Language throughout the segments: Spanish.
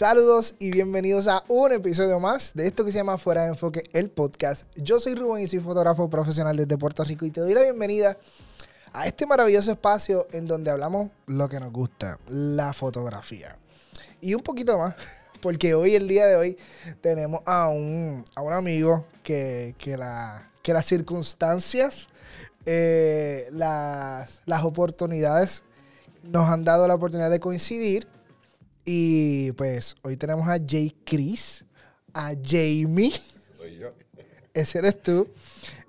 Saludos y bienvenidos a un episodio más de esto que se llama Fuera de Enfoque, el podcast. Yo soy Rubén y soy fotógrafo profesional desde Puerto Rico y te doy la bienvenida a este maravilloso espacio en donde hablamos lo que nos gusta, la fotografía. Y un poquito más, porque hoy, el día de hoy, tenemos a un, a un amigo que, que, la, que las circunstancias, eh, las, las oportunidades nos han dado la oportunidad de coincidir. Y pues hoy tenemos a Jay Chris, a Jamie. Soy yo. Ese eres tú.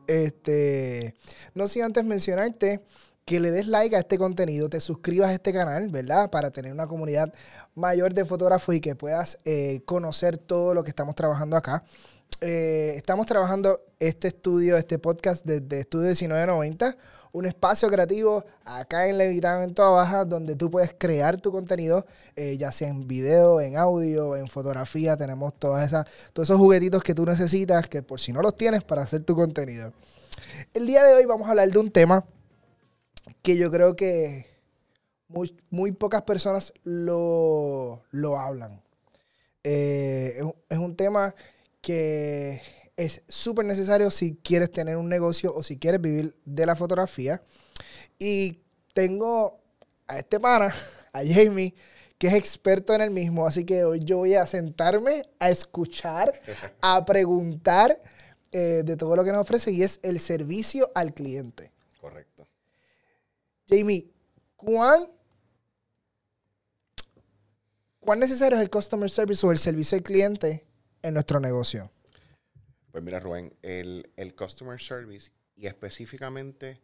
Este, no sin antes mencionarte que le des like a este contenido, te suscribas a este canal, ¿verdad? Para tener una comunidad mayor de fotógrafos y que puedas eh, conocer todo lo que estamos trabajando acá. Eh, estamos trabajando este estudio, este podcast desde Estudio 1990 un espacio creativo acá en Levitán, en toda baja, donde tú puedes crear tu contenido, eh, ya sea en video, en audio, en fotografía. Tenemos todas esas, todos esos juguetitos que tú necesitas, que por si no los tienes, para hacer tu contenido. El día de hoy vamos a hablar de un tema que yo creo que muy, muy pocas personas lo, lo hablan. Eh, es un tema que es súper necesario si quieres tener un negocio o si quieres vivir de la fotografía. Y tengo a este pana, a Jamie, que es experto en el mismo. Así que hoy yo voy a sentarme a escuchar, a preguntar eh, de todo lo que nos ofrece y es el servicio al cliente. Correcto. Jamie, ¿cuán, ¿cuán necesario es el customer service o el servicio al cliente en nuestro negocio? Pues mira, Rubén, el, Customer Service y específicamente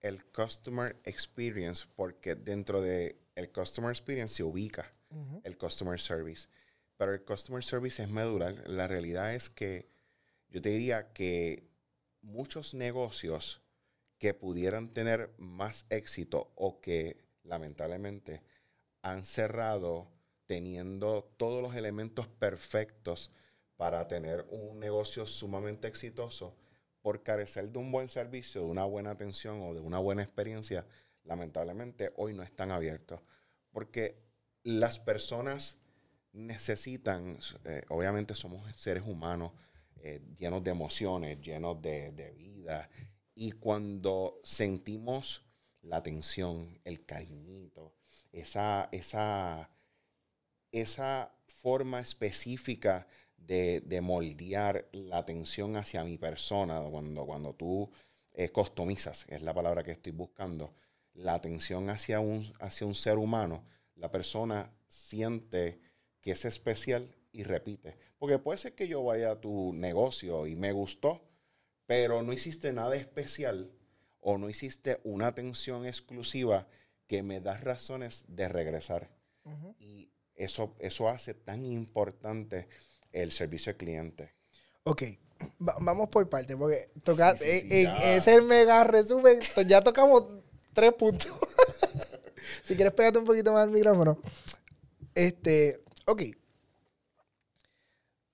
el Customer Experience, porque dentro del el Customer Experience se ubica el Customer Service. Pero el Customer Service es medular. La realidad es que yo te diría que muchos negocios que pudieran tener más éxito o que lamentablemente han cerrado teniendo todos los elementos perfectos para tener un negocio sumamente exitoso, por carecer de un buen servicio, de una buena atención o de una buena experiencia, lamentablemente hoy no están abiertos. Porque las personas necesitan, eh, obviamente somos seres humanos eh, llenos de emociones, llenos de, de vida, y cuando sentimos la atención, el cariñito, esa, esa, esa forma específica de, moldear la atención hacia mi persona, cuando, cuando tú eh, customizas, es la palabra que estoy buscando, la atención hacia un, hacia un ser humano, la persona siente que es especial y repite. Porque puede ser que yo vaya a tu negocio y me gustó, pero no hiciste nada especial o no hiciste una atención exclusiva que me da razones de regresar. Y eso, eso hace tan importante el servicio al cliente. Ok, vamos por parte, porque toca, en, ese mega resumen, ya tocamos tres puntos. si quieres, pégate un poquito más al micrófono. Este, ok.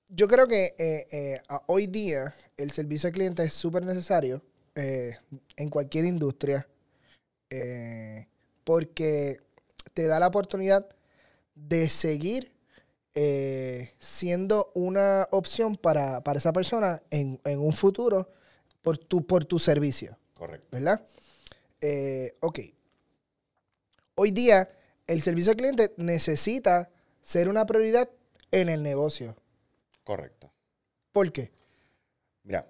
Yo creo que eh, eh, hoy día el servicio al cliente es súper necesario eh, en cualquier industria porque te da la oportunidad de seguir eh, siendo una opción para, esa persona en, un futuro por tu, por tu servicio. Correcto. ¿Verdad? Eh, ok. Hoy día, el servicio al cliente necesita ser una prioridad en el negocio. Correcto. ¿Por qué? Mira,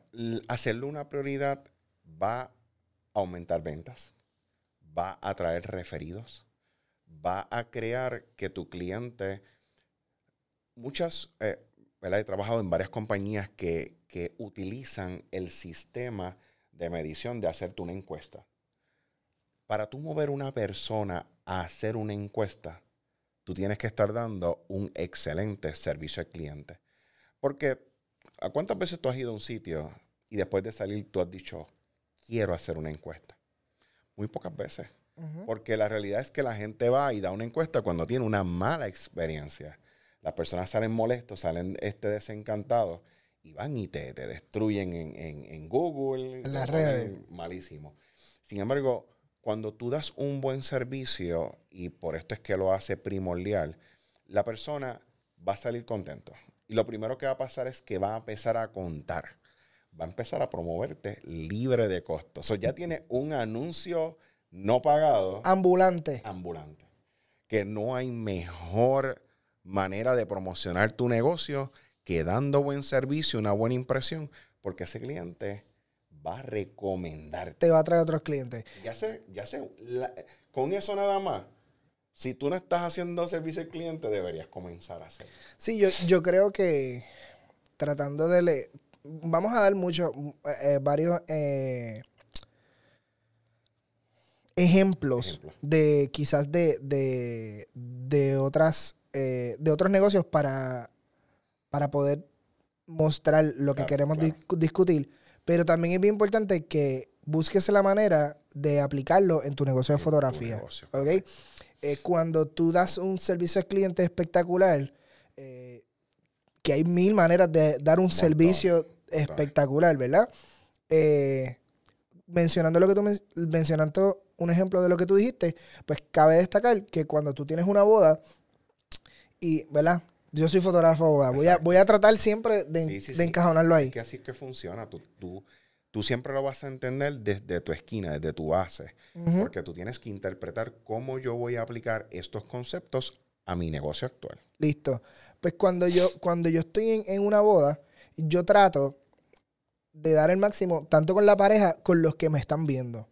hacerlo una prioridad va a aumentar ventas, va a atraer referidos, va a crear que tu cliente muchas, eh, He trabajado en varias compañías que, que utilizan el sistema de medición de hacerte una encuesta. Para tú mover una persona a hacer una encuesta, tú tienes que estar dando un excelente servicio al cliente. Porque, ¿a cuántas veces tú has ido a un sitio y después de salir tú has dicho, quiero hacer una encuesta? Muy pocas veces. Porque la realidad es que la gente va y da una encuesta cuando tiene una mala experiencia las personas salen molestos, salen este desencantados y van y te, destruyen en, Google. En las redes. Malísimo. Sin embargo, cuando tú das un buen servicio, y por esto es que lo hace primordial, la persona va a salir contento. Y lo primero que va a pasar es que va a empezar a contar. Va a empezar a promoverte libre de costos. O sea, ya tiene un anuncio no pagado. Ambulante. Ambulante. Que no hay mejor manera de promocionar tu negocio que dando buen servicio, una buena impresión, porque ese cliente va a recomendarte. Te va a traer otros clientes. Ya sé, ya sé, con eso nada más. Si tú no estás haciendo servicio al cliente, deberías comenzar a hacerlo. Sí, yo, yo creo que tratando de leer, vamos a dar muchos, eh, varios eh, ejemplos, de quizás de, de, de otras, eh, de otros negocios para, para poder mostrar lo que queremos discutir. Pero también es bien importante que busques la manera de aplicarlo en tu negocio de fotografía. Eh, cuando tú das un servicio al cliente espectacular, eh, que hay mil maneras de dar un servicio espectacular, ¿verdad? Eh, mencionando lo que tú mencionando un ejemplo de lo que tú dijiste, pues cabe destacar que cuando tú tienes una boda y, ¿verdad? Yo soy fotógrafo boda. Voy a, voy a tratar siempre de, encajonarlo ahí. Es que así es que funciona. Tú, tú, tú, siempre lo vas a entender desde tu esquina, desde tu base. Porque tú tienes que interpretar cómo yo voy a aplicar estos conceptos a mi negocio actual. Listo. Pues cuando yo, cuando yo estoy en, en una boda, yo trato de dar el máximo, tanto con la pareja, con los que me están viendo.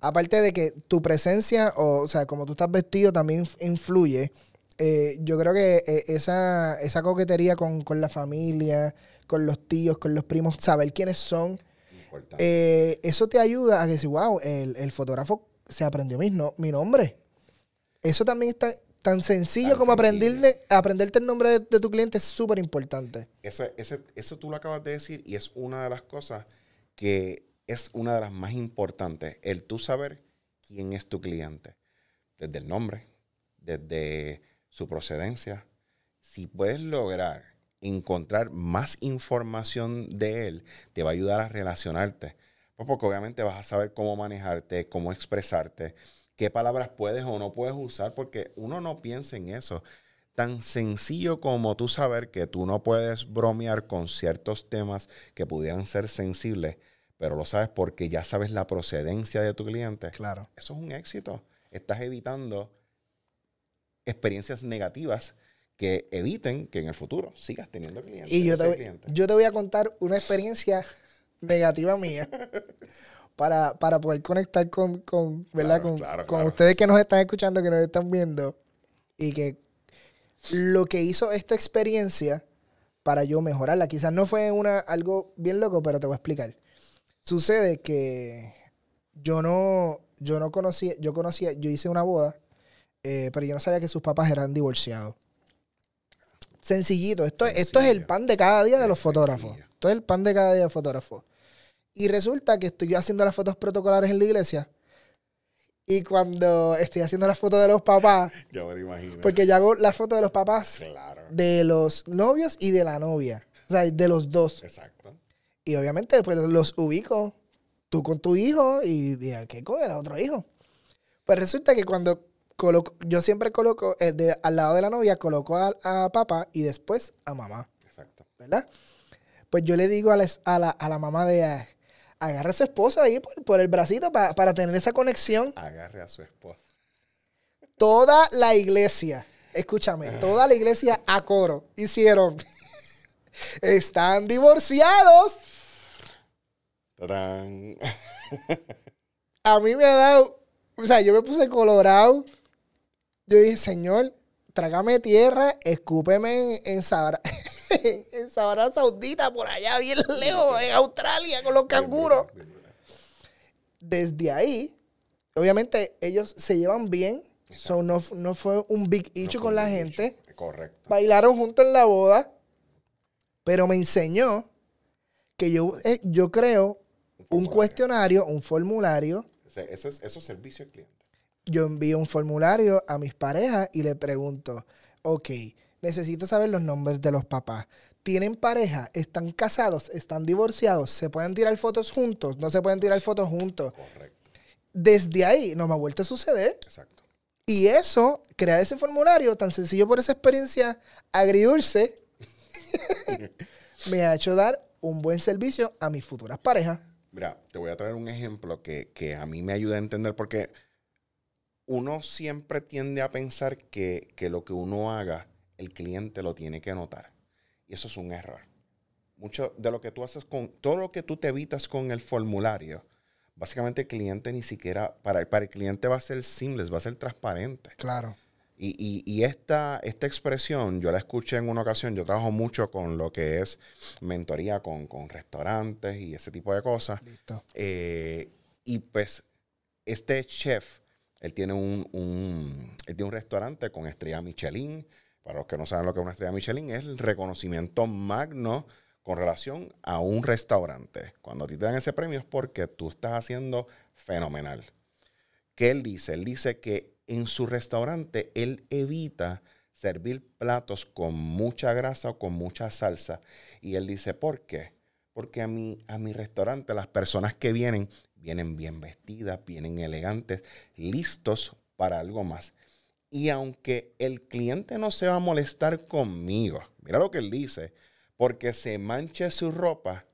Aparte de que tu presencia, o, o sea, como tú estás vestido, también influye. Eh, yo creo que eh, esa, esa coquetería con, la familia, con los tíos, con los primos, saber quiénes son, eh, eso te ayuda a que si, wow, el, fotógrafo se aprendió mi, mi nombre. Eso también está tan sencillo como aprenderle, aprenderte el nombre de, tu cliente es súper importante. Eso, eso tú lo acabas de decir y es una de las cosas que es una de las más importantes, el tú saber quién es tu cliente, desde el nombre, desde su procedencia. Si puedes lograr encontrar más información de él, te va a ayudar a relacionarte. Pues porque obviamente vas a saber cómo manejarte, cómo expresarte, qué palabras puedes o no puedes usar, porque uno no piensa en eso. Tan sencillo como tú saber que tú no puedes bromear con ciertos temas que pudieran ser sensibles, pero lo sabes porque ya sabes la procedencia de tu cliente. Claro. Eso es un éxito. Estás evitando experiencias negativas que eviten que en el futuro sigas teniendo clientes. Y yo te, voy, yo te voy a contar una experiencia negativa mía para, poder conectar con, ¿verdad? con, ustedes que nos están escuchando, que nos están viendo. Y que lo que hizo esta experiencia para yo mejorarla, quizás no fue una, algo bien loco, pero te voy a explicar. Sucede que yo no, yo no conocía, yo conocía, yo hice una boda eh, pero yo no sabía que sus papás eran divorciados. Sencillito. Esto, esto es el pan de cada día de los fotógrafos. Esto es el pan de cada día de los fotógrafos. Y resulta que estoy yo haciendo las fotos protocolares en la iglesia. Y cuando estoy haciendo las fotos de los papás. Yo me lo imagino. Porque yo hago las fotos de los papás. De los novios y de la novia. O sea, de los dos. Exacto. Y obviamente pues, los ubico. Tú con tu hijo y dije, ¿qué con el otro hijo? Pues resulta que cuando yo siempre coloco, de, al lado de la novia, coloco a, papá y después a mamá. Exacto. ¿Verdad? Pues yo le digo a la, a la, mamá de, ah, agarre a su esposo ahí por, el bracito para tener esa conexión. Agarre a su esposa. Toda la iglesia, escúchame, toda la iglesia a coro hicieron. Están divorciados. a mí me ha dado, o sea, yo me puse colorado yo dije, Señor, trágame tierra, escúpeme en, en Sabra, en Saudita, por allá bien lejos, en Australia, con los canguros. Desde ahí, obviamente, ellos se llevan bien. no, fue un big issue con la gente. Correcto. Bailaron juntos en la boda. Pero me enseñó que yo, eh, yo creo un, cuestionario, un formulario. eso es, eso es servicio al cliente yo envío un formulario a mis parejas y le pregunto, ok, necesito saber los nombres de los papás. ¿Tienen pareja? ¿Están casados? ¿Están divorciados? ¿Se pueden tirar fotos juntos? ¿No se pueden tirar fotos juntos? Correcto. Desde ahí no me ha vuelto a suceder. Exacto. Y eso, crear ese formulario tan sencillo por esa experiencia agridulce, me ha hecho dar un buen servicio a mis futuras parejas. Mira, te voy a traer un ejemplo que, que a mí me ayuda a entender porque uno siempre tiende a pensar que, que lo que uno haga, el cliente lo tiene que notar. Y eso es un error. Mucho de lo que tú haces con, todo lo que tú te evitas con el formulario, básicamente el cliente ni siquiera, para, para el cliente va a ser seamless, va a ser transparente. Claro. Y, y, y esta, esta expresión, yo la escuché en una ocasión, yo trabajo mucho con lo que es mentoría con, con restaurantes y ese tipo de cosas. Listo. Eh, y pues este chef, él tiene un, un- él tiene un restaurante con estrella Michelin. Para los que no saben lo que es una estrella Michelin, es el reconocimiento magno con relación a un restaurante. Cuando a ti te dan ese premio es porque tú estás haciendo fenomenal. ¿Qué él dice? Él dice que en su restaurante él evita servir platos con mucha grasa o con mucha salsa. Y él dice, ¿por qué? Porque a mi, a mi restaurante las personas que vienen, vienen bien vestidas, vienen elegantes, listos para algo más. Y aunque el cliente no se va a molestar conmigo, mira lo que él dice, porque se manche su ropa,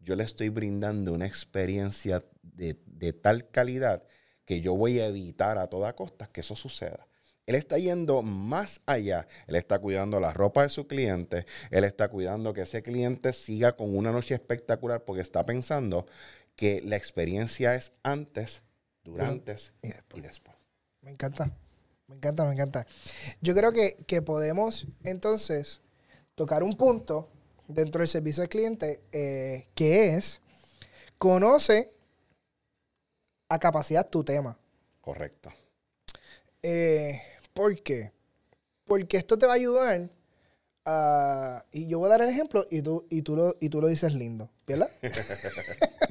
yo le estoy brindando una experiencia de, de tal calidad que yo voy a evitar a toda costa que eso suceda. Él está yendo más allá. Él está cuidando la ropa de su cliente. Él está cuidando que ese cliente siga con una noche espectacular porque está pensando que la experiencia es antes, durante Y después. y después. Me encanta. Me encanta, me encanta. Yo creo que, que podemos entonces tocar un punto dentro del servicio al cliente eh, que es conoce a capacidad tu tema. Correcto. Eh, ¿Por qué? Porque esto te va a ayudar a... Y yo voy a dar el ejemplo y tú, y tú, lo, y tú lo dices lindo, ¿verdad?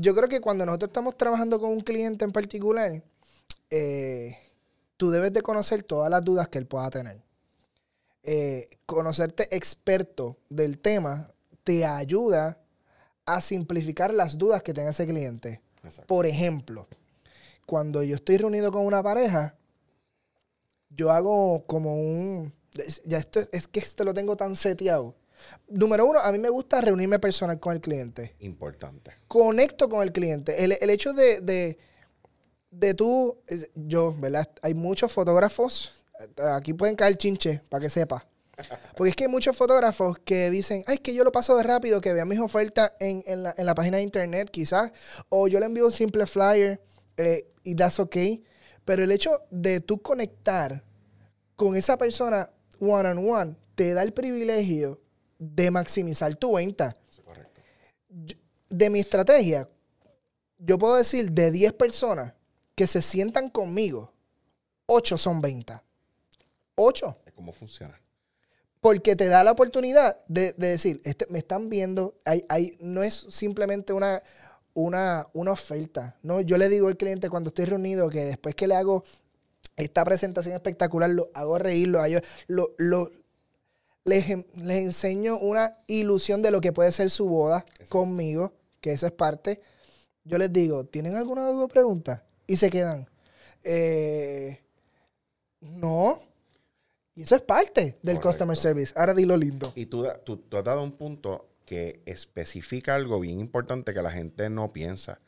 yo creo que cuando nosotros estamos trabajando con un cliente en particular, eh, tú debes de conocer todas las dudas que él pueda tener. Eh, conocerte experto del tema te ayuda a simplificar las dudas que tenga ese cliente. Exacto. Por ejemplo, cuando yo estoy reunido con una pareja, yo hago como un... Ya esto es que esto lo tengo tan seteado. Número uno, a mí me gusta reunirme personal con el cliente. Importante. Conecto con el cliente. El, el hecho de, de, de tú, yo, ¿verdad? Hay muchos fotógrafos, eh, aquí pueden caer chinche, para que sepa. Porque es que hay muchos fotógrafos que dicen, ay, que yo lo paso de rápido, que vean mis ofertas en, en la, en la página de internet, quizás. O yo le envío un simple flyer eh, y that's okay. Pero el hecho de tú conectar con esa persona one on one te da el privilegio de maximizar tu venta. Correcto. De mi estrategia, yo puedo decir de 10 personas que se sientan conmigo, 8 son ventas. 8. Es como funciona. Porque te da la oportunidad de, de decir, este, me están viendo, hay, hay, no es simplemente una, una, una oferta. ¿no? Yo le digo al cliente cuando estoy reunido que después que le hago esta presentación espectacular, lo hago reír, lo, hago- lo, lo- les, en- les enseño una ilusión de lo que puede ser su boda conmigo, que esa es parte. Yo les digo, ¿tienen alguna duda o pregunta? Y se quedan. eh, no. Y eso es parte del Correcto. customer service. Ahora dilo lindo. Y tú, tú, tú has dado un punto que especifica algo bien importante que la gente no piensa.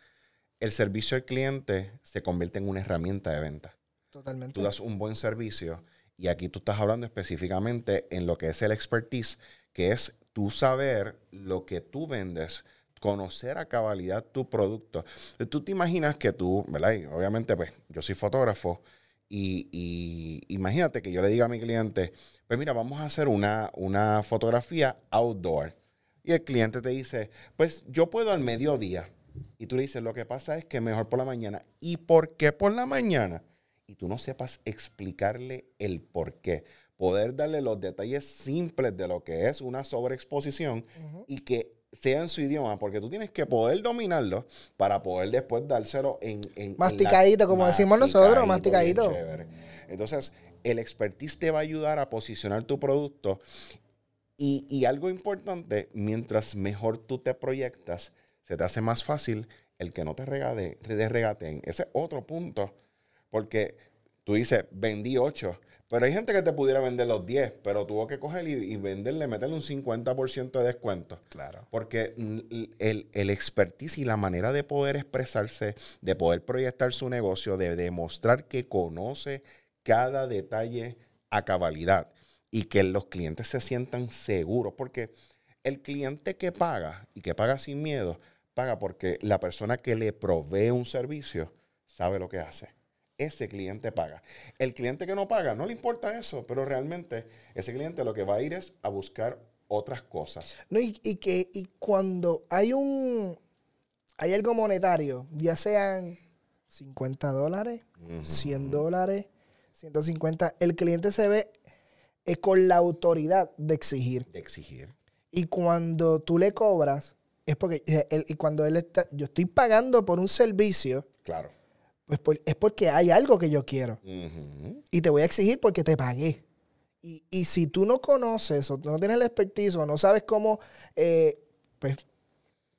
El servicio al cliente se convierte en una herramienta de venta. Totalmente. Tú das un buen servicio y aquí tú estás hablando específicamente en lo que es el expertise, que es tú saber lo que tú vendes, conocer a cabalidad tu producto. Tú te imaginas que tú, ¿verdad? Y obviamente, pues yo soy fotógrafo y, imagínate que yo le diga a mi cliente, pues mira, vamos a hacer una, una fotografía outdoor. Y el cliente te dice, pues yo puedo al mediodía. Y tú le dices, lo que pasa es que mejor por la mañana. ¿Y por qué por la mañana? Y tú no sepas explicarle el por qué. Poder darle los detalles simples de lo que es una sobreexposición y que sea en su idioma, porque tú tienes que poder dominarlo para poder después dárselo en... en- en la- Masticadito, como decimos nosotros, masticadito. Entonces, el expertise te va a ayudar a posicionar tu producto y, y algo importante, mientras mejor tú te proyectas, se te hace más fácil el que no te regate, te regateen. Ese es otro punto. Porque tú dices, vendí 8, pero hay gente que te pudiera vender los 10, pero tuvo que coger y, venderle, meterle un 50% de descuento. Claro. Porque el, el expertise y la manera de poder expresarse, de poder proyectar su negocio, de demostrar que conoce cada detalle a cabalidad y que los clientes se sientan seguros, porque el cliente que paga y que paga sin miedo, paga porque la persona que le provee un servicio sabe lo que hace. Ese cliente paga. El cliente que no paga, no le importa eso, pero realmente ese cliente lo que va a ir es a buscar otras cosas. No, y, que y cuando hay un hay algo monetario, ya sean 50 dólares, 100 dólares, 150, el cliente se ve eh, con la autoridad de exigir. De exigir. Y cuando tú le cobras, es porque eh, él, y cuando él está, yo estoy pagando por un servicio. Claro. Pues es porque hay algo que yo quiero. Y te voy a exigir porque te pagué. Y, si tú no conoces o no tienes el expertise o no sabes cómo, eh, pues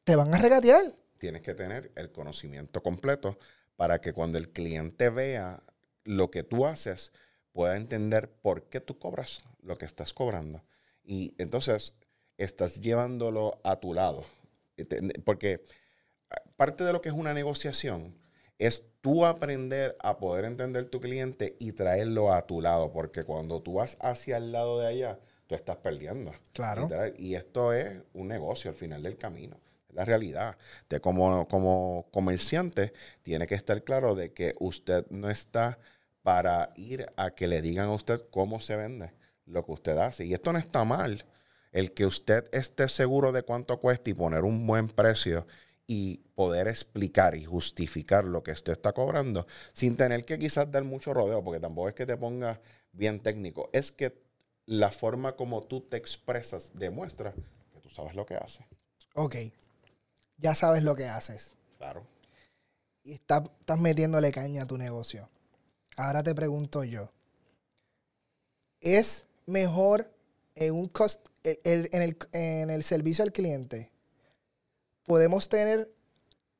te van a regatear. Tienes que tener el conocimiento completo para que cuando el cliente vea lo que tú haces, pueda entender por qué tú cobras lo que estás cobrando. Y entonces estás llevándolo a tu lado. Porque parte de lo que es una negociación es tú aprender a poder entender tu cliente y traerlo a tu lado. Porque cuando tú vas hacia el lado de allá, tú estás perdiendo. Claro. Y esto es un negocio al final del camino. Es la realidad. Usted como, como comerciante tiene que estar claro de que usted no está para ir a que le digan a usted cómo se vende lo que usted hace. Y esto no está mal. El que usted esté seguro de cuánto cuesta y poner un buen precio y poder explicar y justificar lo que usted está cobrando sin tener que quizás dar mucho rodeo, porque tampoco es que te ponga bien técnico, es que la forma como tú te expresas demuestra que tú sabes lo que haces. Ok, ya sabes lo que haces. Claro. Y estás metiéndole caña a tu negocio. Ahora te pregunto yo, ¿es mejor en, un cost, en, el, servicio al cliente, podemos tener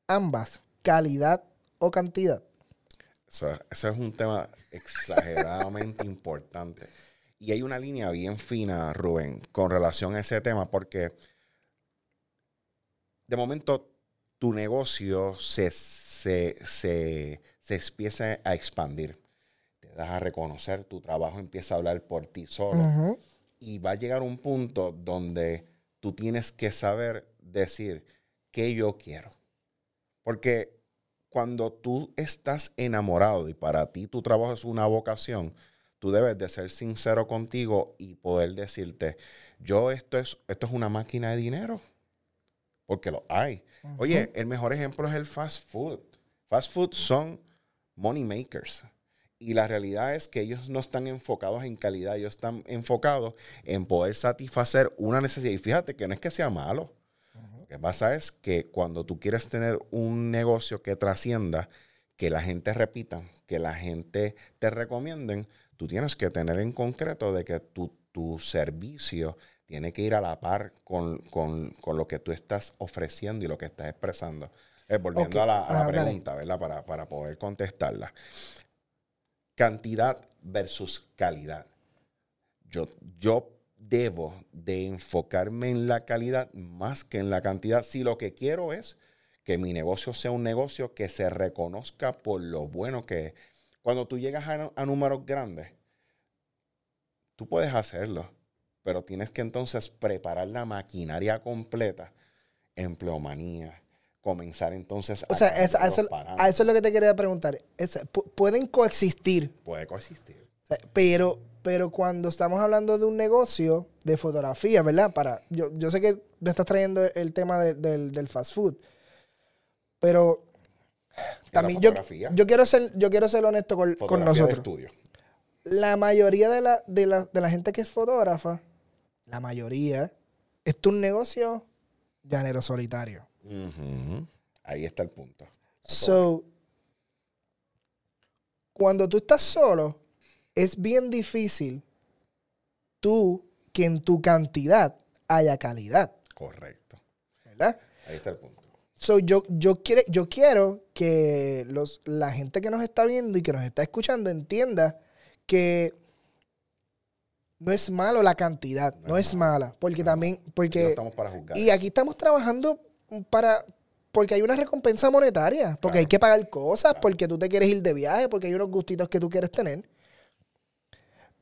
ambas, calidad o cantidad. Eso, es un tema exageradamente importante. Y hay una línea bien fina, Rubén, con relación a ese tema, porque de momento tu negocio se, se, se, se empieza a expandir. Te das a reconocer, tu trabajo empieza a hablar por ti solo y va a llegar un punto donde tú tienes que saber decir qué yo quiero. Porque cuando tú estás enamorado y para ti tu trabajo es una vocación, tú debes de ser sincero contigo y poder decirte, yo esto es, esto es una máquina de dinero. Porque lo hay. Oye, el mejor ejemplo es el fast food. Fast food son money makers. Y la realidad es que ellos no están enfocados en calidad, ellos están enfocados en poder satisfacer una necesidad. Y fíjate que no es que sea malo. Que pasa es que cuando tú quieres tener un negocio que trascienda, que la gente repita, que la gente te recomienden, tú tienes que tener en concreto de que tu, servicio tiene que ir a la par con, lo que tú estás ofreciendo y lo que estás expresando. Eh, volviendo a la, ah, pregunta, ¿verdad? Para, para, poder contestarla cantidad versus calidad. Yo, yo debo de enfocarme en la calidad más que en la cantidad si lo que quiero es que mi negocio sea un negocio que se reconozca por lo bueno que es. Cuando tú llegas a, números grandes, tú puedes hacerlo, pero tienes que entonces preparar la maquinaria completa, empleomanía, comenzar entonces a... O sea, a, eso, es lo que te quería preguntar. pueden coexistir. Puede coexistir. pero, pero cuando estamos hablando de un negocio de fotografía, ¿verdad? Para, yo, yo sé que me estás trayendo el tema del, fast food, pero también yo, yo, quiero ser, yo quiero ser honesto con, con nosotros. Estudio. La mayoría de la, de, la, de la gente que es fotógrafa, la mayoría, es un negocio llanero solitario. Ahí está el punto. So, cuando tú estás solo, es bien difícil tú que en tu cantidad haya calidad. Correcto. ¿Verdad? Ahí está el punto. So, yo, yo, quiere, yo quiero que los, la gente que nos está viendo y que nos está escuchando entienda que no es malo la cantidad, no, es mala, porque también, porque... No estamos para juzgar. Y aquí estamos trabajando para, porque hay una recompensa monetaria, porque hay que pagar cosas, porque tú te quieres ir de viaje, porque hay unos gustitos que tú quieres tener.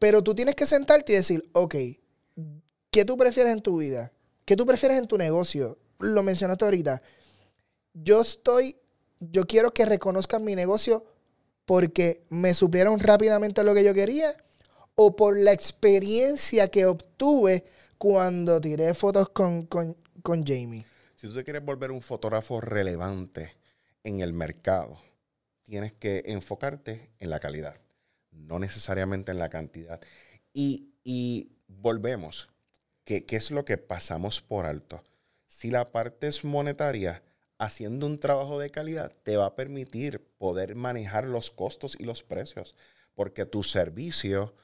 Pero tú tienes que sentarte y decir, ok, ¿qué tú prefieres en tu vida? ¿Qué tú prefieres en tu negocio? Lo mencionaste ahorita. Yo estoy, yo quiero que reconozcan mi negocio porque me suplieron rápidamente lo que yo quería o por la experiencia que obtuve cuando tiré fotos con, Jamie. Si tú te quieres volver un fotógrafo relevante en el mercado, tienes que enfocarte en la calidad, no necesariamente en la cantidad. Y, volvemos, ¿qué es lo que pasamos por alto? Si la parte es monetaria, haciendo un trabajo de calidad te va a permitir poder manejar los costos y los precios, porque tu servicio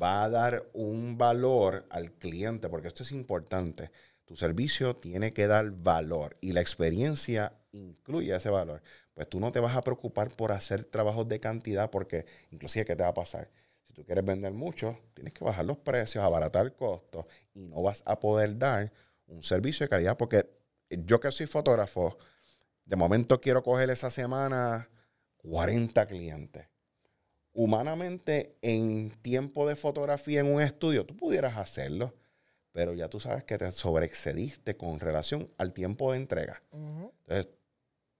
va a dar un valor al cliente, porque esto es importante. Tu servicio tiene que dar valor y la experiencia incluye ese valor. Pues tú no te vas a preocupar por hacer trabajos de cantidad, porque inclusive, ¿qué te va a pasar? Si tú quieres vender mucho, tienes que bajar los precios, abaratar costos y no vas a poder dar un servicio de calidad, porque yo que soy fotógrafo, de momento quiero coger esa semana 40 clientes humanamente en tiempo de fotografía en un estudio, tú pudieras hacerlo, pero ya tú sabes que te sobreexcediste con relación al tiempo de entrega. Entonces,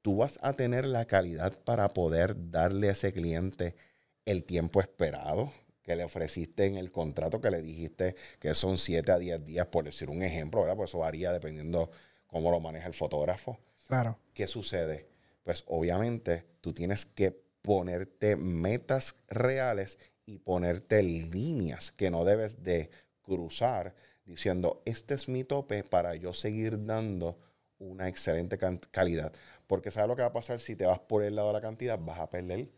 tú vas a tener la calidad para poder darle a ese cliente el tiempo esperado que le ofreciste en el contrato que le dijiste que son 7 a 10 días, por decir un ejemplo, ¿verdad? Pues eso varía dependiendo cómo lo maneja el fotógrafo. Claro. ¿Qué sucede? Pues obviamente tú tienes que ponerte metas reales y ponerte líneas que no debes de cruzar diciendo, este es mi tope para yo seguir dando una excelente calidad. Porque ¿sabes lo que va a pasar si te vas por el lado de la cantidad? Vas a perder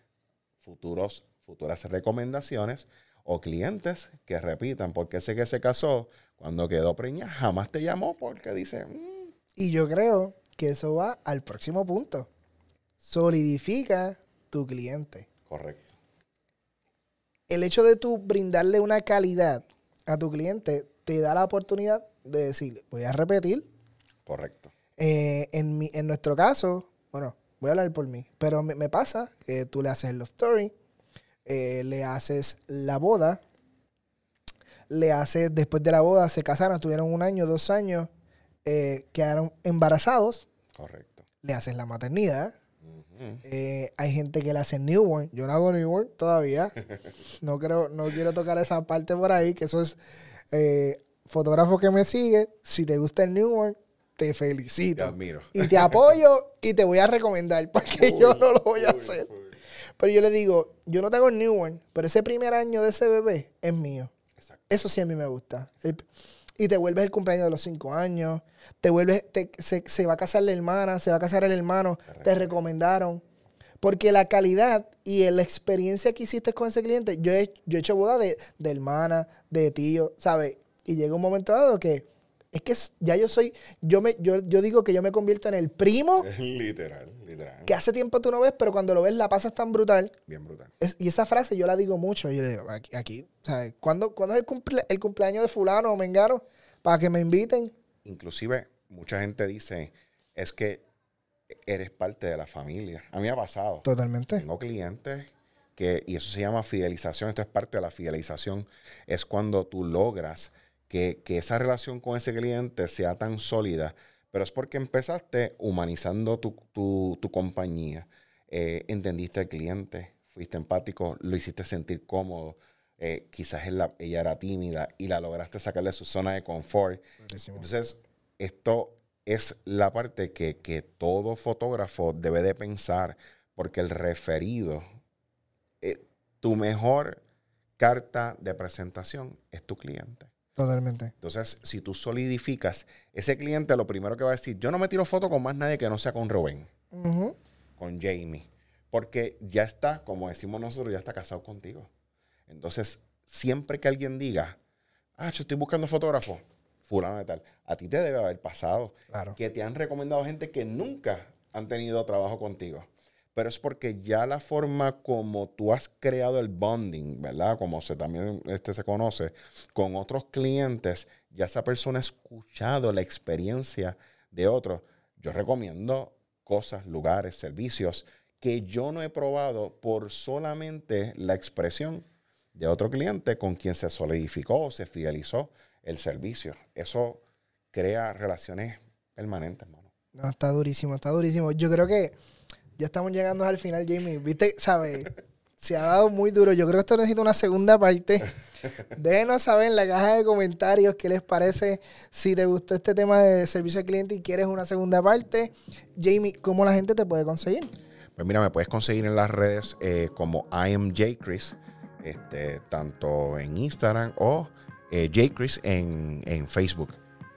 futuros, futuras recomendaciones o clientes que repitan, porque ese que se casó, cuando quedó preña, jamás te llamó porque dice... Mm". Y yo creo que eso va al próximo punto. Solidifica tu cliente. Correcto. El hecho de tú brindarle una calidad a tu cliente te da la oportunidad de decir, voy a repetir. Correcto. Eh, en, en nuestro caso, bueno, voy a hablar por mí, pero me, pasa que tú le haces el love story, eh, le haces la boda, le haces, después de la boda, se casaron, tuvieron un año, dos años, eh, quedaron embarazados. Correcto. Le haces la maternidad, eh, hay gente que le hace newborn. Yo no hago newborn todavía. No creo, no quiero tocar esa parte por ahí, que eso es eh, fotógrafo que me sigue. Si te gusta el newborn, te felicito. Te admiro. Y te apoyo y te voy a recomendar, porque yo no lo voy a hacer. Pero yo le digo, yo no tengo newborn, pero ese primer año de ese bebé es mío. Eso sí a mí me gusta. Y te vuelves el cumpleaños de los cinco años te vuelves, se, va a casar la hermana, se va a casar el hermano, te recomendaron. Porque la calidad y la experiencia que hiciste con ese cliente, yo he, yo he hecho boda de, hermana, de tío, ¿sabes? Y llega un momento dado que es que ya yo soy, yo me, yo, digo que yo me convierto en el primo. literal, literal. Que hace tiempo tú no ves, pero cuando lo ves la pasas tan brutal. Bien brutal. y esa frase yo la digo mucho. Yo le digo, aquí, aquí ¿sabes? ¿Cuándo, es el, el cumpleaños de fulano o mengano? Para que me inviten inclusive mucha gente dice, es que eres parte de la familia. A mí me ha pasado. Totalmente. Tengo clientes que, y eso se llama fidelización, esto es parte de la fidelización, es cuando tú logras que, esa relación con ese cliente sea tan sólida, pero es porque empezaste humanizando tu, compañía, eh, entendiste al cliente, fuiste empático, lo hiciste sentir cómodo, eh, quizás ella, era tímida y la lograste sacarle de su zona de confort. Entonces, esto es la parte que, todo fotógrafo debe de pensar, porque el referido, eh, tu mejor carta de presentación es tu cliente. Totalmente. Entonces, si tú solidificas, ese cliente lo primero que va a decir, yo no me tiro foto con más nadie que no sea con Rubén, con Jamie, porque ya está, como decimos nosotros, ya está casado contigo. Entonces, siempre que alguien diga, ah, yo estoy buscando fotógrafo, fulano de tal, a ti te debe haber pasado claro. que te han recomendado gente que nunca han tenido trabajo contigo. Pero es porque ya la forma como tú has creado el bonding, ¿verdad? Como se también este, se conoce, con otros clientes, ya esa persona ha escuchado la experiencia de otros. Yo recomiendo cosas, lugares, servicios que yo no he probado por solamente la expresión de otro cliente con quien se solidificó, se fidelizó el servicio. Eso crea relaciones permanentes, hermano. No, está durísimo, está durísimo. Yo creo que ya estamos llegando al final, Jamie. Viste, ¿sabes? Se ha dado muy duro. Yo creo que esto necesita una segunda parte. Déjenos saber en la caja de comentarios qué les parece. Si te gustó este tema de servicio al cliente y quieres una segunda parte. Jamie, ¿cómo la gente te puede conseguir? Pues mira, me puedes conseguir en las redes eh, como I am Chris, este, tanto en Instagram o eh, Chris en, en Facebook.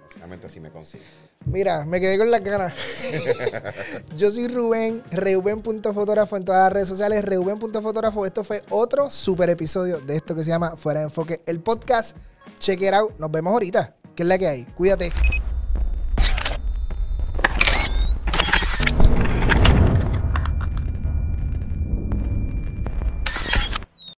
Básicamente así me consigues. Mira, me quedé con las ganas. Yo soy Rubén, reuben.fotógrafo en todas las redes sociales, reuben.fotógrafo. Esto fue otro super episodio de esto que se llama Fuera de Enfoque, el podcast. Check it out. Nos vemos ahorita. ¿Qué es la que hay? Cuídate.